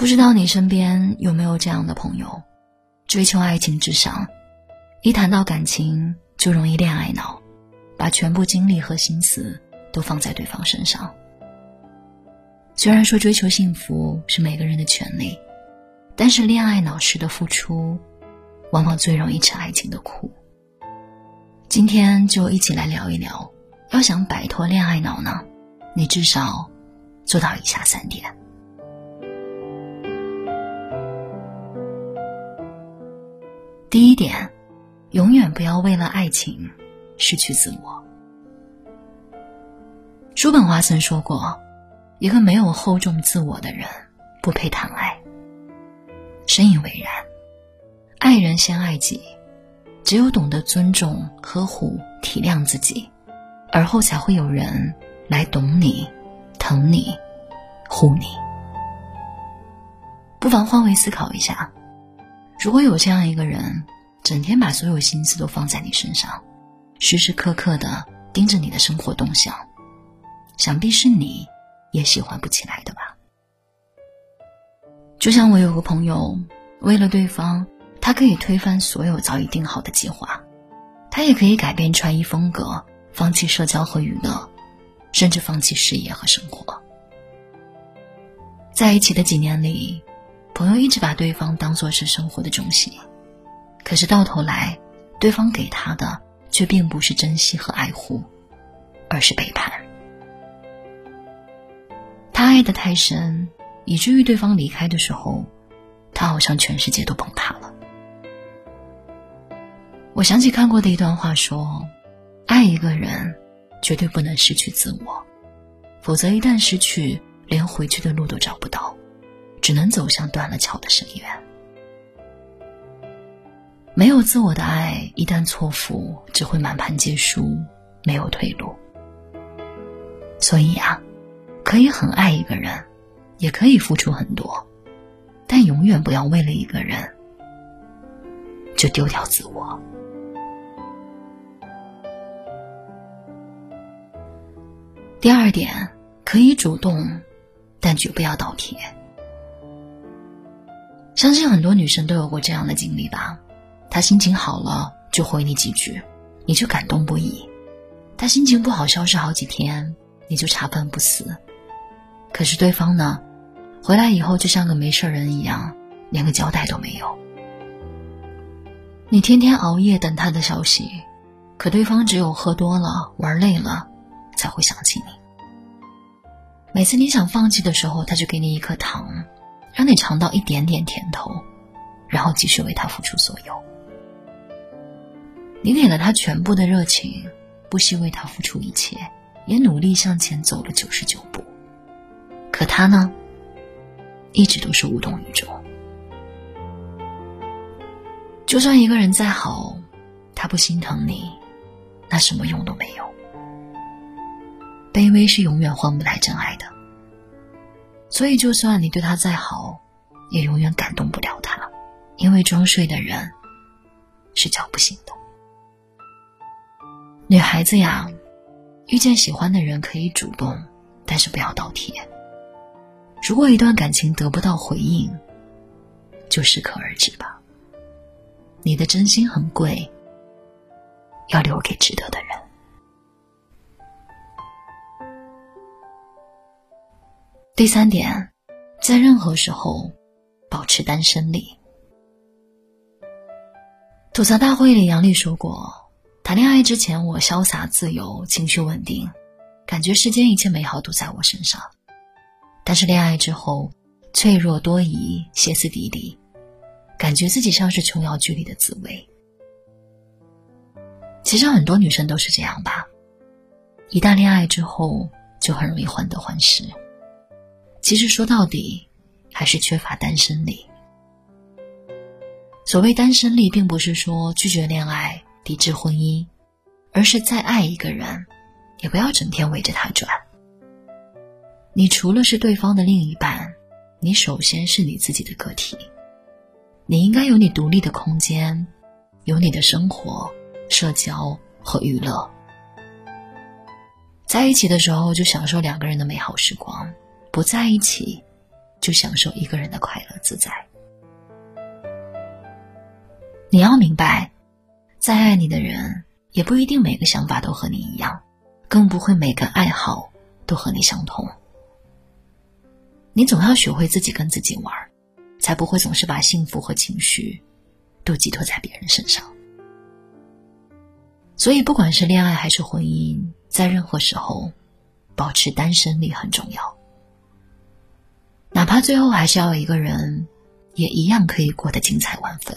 不知道你身边有没有这样的朋友，追求爱情至上，一谈到感情就容易恋爱脑，把全部精力和心思都放在对方身上。虽然说追求幸福是每个人的权利，但是恋爱脑式的付出，往往最容易吃爱情的苦。今天就一起来聊一聊，要想摆脱恋爱脑呢，你至少做到以下三点。第一点，永远不要为了爱情失去自我。叔本华曾说过：“一个没有厚重自我的人，不配谈爱。”深以为然。爱人先爱己，只有懂得尊重、呵护、体谅自己，而后才会有人来懂你、疼你、护你。不妨换位思考一下。如果有这样一个人，整天把所有心思都放在你身上，时时刻刻的盯着你的生活动向，想必是你也喜欢不起来的吧？就像我有个朋友，为了对方，他可以推翻所有早已定好的计划，他也可以改变穿衣风格，放弃社交和娱乐，甚至放弃事业和生活。在一起的几年里。朋友一直把对方当作是生活的重心，可是到头来，对方给他的却并不是珍惜和爱护，而是背叛。他爱的太深，以至于对方离开的时候，他好像全世界都崩塌了。我想起看过的一段话，说：爱一个人，绝对不能失去自我，否则一旦失去，连回去的路都找不到。只能走向断了桥的深渊。没有自我的爱，一旦错付，只会满盘皆输，没有退路。所以啊，可以很爱一个人，也可以付出很多，但永远不要为了一个人就丢掉自我。第二点，可以主动，但绝不要倒贴。相信很多女生都有过这样的经历吧，他心情好了就回你几句，你就感动不已；他心情不好消失好几天，你就茶饭不思。可是对方呢，回来以后就像个没事人一样，连个交代都没有。你天天熬夜等他的消息，可对方只有喝多了、玩累了，才会想起你。每次你想放弃的时候，他就给你一颗糖。让你尝到一点点甜头，然后继续为他付出所有。你给了他全部的热情，不惜为他付出一切，也努力向前走了九十九步。可他呢，一直都是无动于衷。就算一个人再好，他不心疼你，那什么用都没有。卑微是永远换不来真爱的。所以，就算你对他再好，也永远感动不了他，因为装睡的人是叫不醒的。女孩子呀，遇见喜欢的人可以主动，但是不要倒贴。如果一段感情得不到回应，就适可而止吧。你的真心很贵，要留给值得的人。第三点，在任何时候保持单身力。吐槽大会里，杨丽说过：“谈恋爱之前，我潇洒自由，情绪稳定，感觉世间一切美好都在我身上。但是恋爱之后，脆弱多疑，歇斯底里，感觉自己像是琼瑶剧里的紫薇。其实很多女生都是这样吧，一旦恋爱之后，就很容易患得患失。”其实说到底，还是缺乏单身力。所谓单身力，并不是说拒绝恋爱、抵制婚姻，而是再爱一个人，也不要整天围着他转。你除了是对方的另一半，你首先是你自己的个体。你应该有你独立的空间，有你的生活、社交和娱乐。在一起的时候，就享受两个人的美好时光。不在一起，就享受一个人的快乐自在。你要明白，再爱你的人，也不一定每个想法都和你一样，更不会每个爱好都和你相同。你总要学会自己跟自己玩，才不会总是把幸福和情绪都寄托在别人身上。所以，不管是恋爱还是婚姻，在任何时候，保持单身力很重要。哪怕最后还是要一个人，也一样可以过得精彩万分。